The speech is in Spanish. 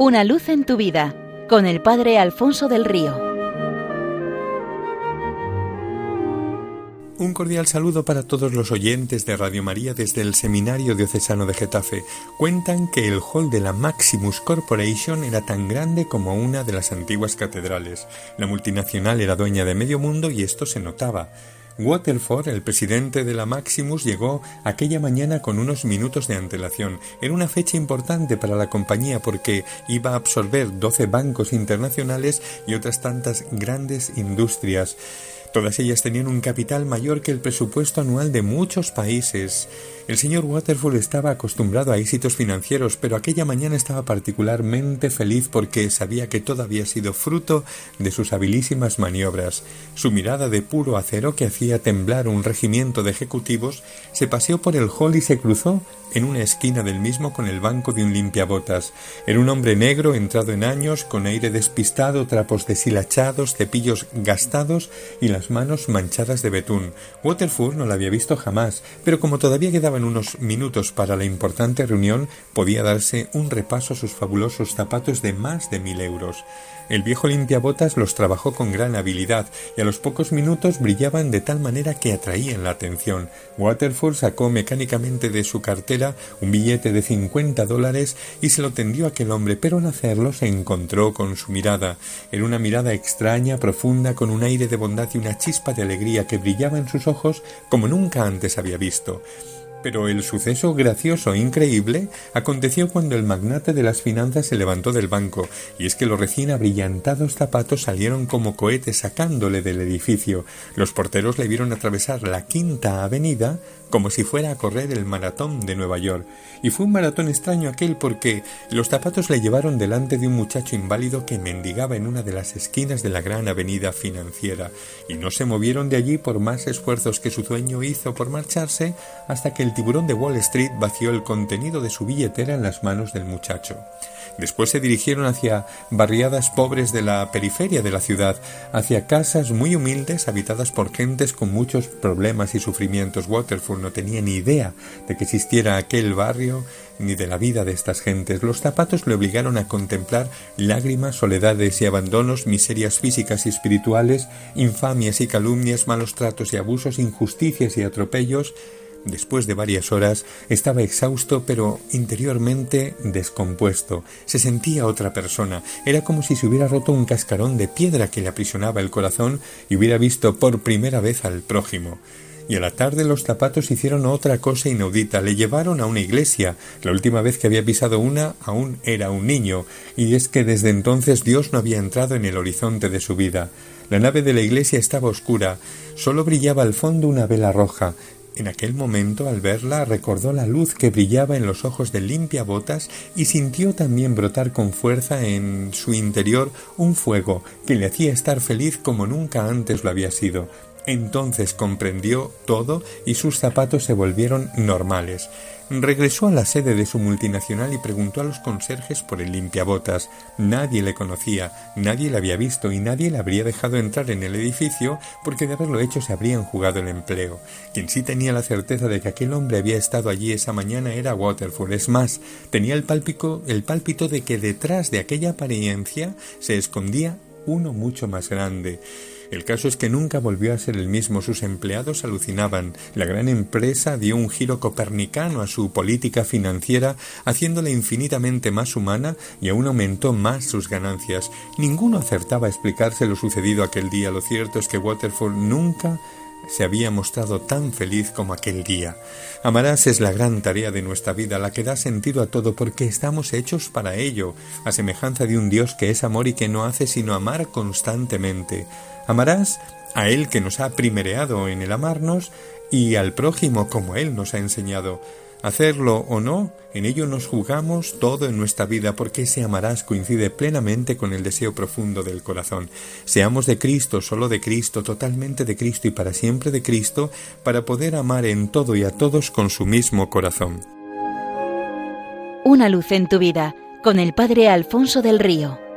Una luz en tu vida con el Padre Alfonso del Río. Un cordial saludo para todos los oyentes de Radio María desde el Seminario Diocesano de Getafe. Cuentan que el hall de la Maximus Corporation era tan grande como una de las antiguas catedrales. La multinacional era dueña de medio mundo y esto se notaba. Waterford, el presidente de la Maximus, llegó aquella mañana con unos minutos de antelación. Era una fecha importante para la compañía porque iba a absorber doce bancos internacionales y otras tantas grandes industrias. Todas ellas tenían un capital mayor que el presupuesto anual de muchos países. El señor Waterford estaba acostumbrado a éxitos financieros, pero aquella mañana estaba particularmente feliz porque sabía que todo había sido fruto de sus habilísimas maniobras. Su mirada de puro acero que hacía temblar un regimiento de ejecutivos se paseó por el hall y se cruzó en una esquina del mismo con el banco de un limpiabotas. Era un hombre negro, entrado en años, con aire despistado, trapos deshilachados, cepillos gastados y las manos manchadas de betún. Waterford no la había visto jamás, pero como todavía quedaba unos minutos para la importante reunión, podía darse un repaso a sus fabulosos zapatos de más de mil euros. El viejo limpiabotas los trabajó con gran habilidad y a los pocos minutos brillaban de tal manera que atraían la atención. Waterford sacó mecánicamente de su cartera un billete de cincuenta dólares y se lo tendió a aquel hombre, pero al hacerlo se encontró con su mirada. Era una mirada extraña, profunda, con un aire de bondad y una chispa de alegría que brillaba en sus ojos como nunca antes había visto. Pero el suceso gracioso e increíble aconteció cuando el magnate de las finanzas se levantó del banco, y es que los recién abrillantados zapatos salieron como cohetes sacándole del edificio. Los porteros le vieron atravesar la quinta avenida como si fuera a correr el maratón de Nueva York. Y fue un maratón extraño aquel porque los zapatos le llevaron delante de un muchacho inválido que mendigaba en una de las esquinas de la gran avenida financiera, y no se movieron de allí por más esfuerzos que su dueño hizo por marcharse hasta que el tiburón de Wall Street vació el contenido de su billetera en las manos del muchacho. Después se dirigieron hacia barriadas pobres de la periferia de la ciudad, hacia casas muy humildes habitadas por gentes con muchos problemas y sufrimientos. Waterford no tenía ni idea de que existiera aquel barrio ni de la vida de estas gentes. Los zapatos le obligaron a contemplar lágrimas, soledades y abandonos, miserias físicas y espirituales, infamias y calumnias, malos tratos y abusos, injusticias y atropellos, Después de varias horas estaba exhausto pero interiormente descompuesto. Se sentía otra persona. Era como si se hubiera roto un cascarón de piedra que le aprisionaba el corazón y hubiera visto por primera vez al prójimo. Y a la tarde los zapatos hicieron otra cosa inaudita. Le llevaron a una iglesia. La última vez que había pisado una aún era un niño, y es que desde entonces Dios no había entrado en el horizonte de su vida. La nave de la iglesia estaba oscura, solo brillaba al fondo una vela roja, en aquel momento, al verla, recordó la luz que brillaba en los ojos de limpia botas y sintió también brotar con fuerza en su interior un fuego que le hacía estar feliz como nunca antes lo había sido. Entonces comprendió todo y sus zapatos se volvieron normales. Regresó a la sede de su multinacional y preguntó a los conserjes por el limpiabotas. Nadie le conocía, nadie le había visto y nadie le habría dejado entrar en el edificio porque de haberlo hecho se habrían jugado el empleo. Quien sí tenía la certeza de que aquel hombre había estado allí esa mañana era Waterford. Es más, tenía el pálpito, el pálpito de que detrás de aquella apariencia se escondía uno mucho más grande. El caso es que nunca volvió a ser el mismo. Sus empleados alucinaban. La gran empresa dio un giro copernicano a su política financiera, haciéndola infinitamente más humana y aún aumentó más sus ganancias. Ninguno acertaba a explicarse lo sucedido aquel día. Lo cierto es que Waterford nunca se había mostrado tan feliz como aquel día. Amarás es la gran tarea de nuestra vida, la que da sentido a todo, porque estamos hechos para ello, a semejanza de un Dios que es amor y que no hace sino amar constantemente. Amarás a Él que nos ha primereado en el amarnos y al prójimo como Él nos ha enseñado. Hacerlo o no, en ello nos jugamos todo en nuestra vida porque ese amarás coincide plenamente con el deseo profundo del corazón. Seamos de Cristo, solo de Cristo, totalmente de Cristo y para siempre de Cristo, para poder amar en todo y a todos con su mismo corazón. Una luz en tu vida con el Padre Alfonso del Río.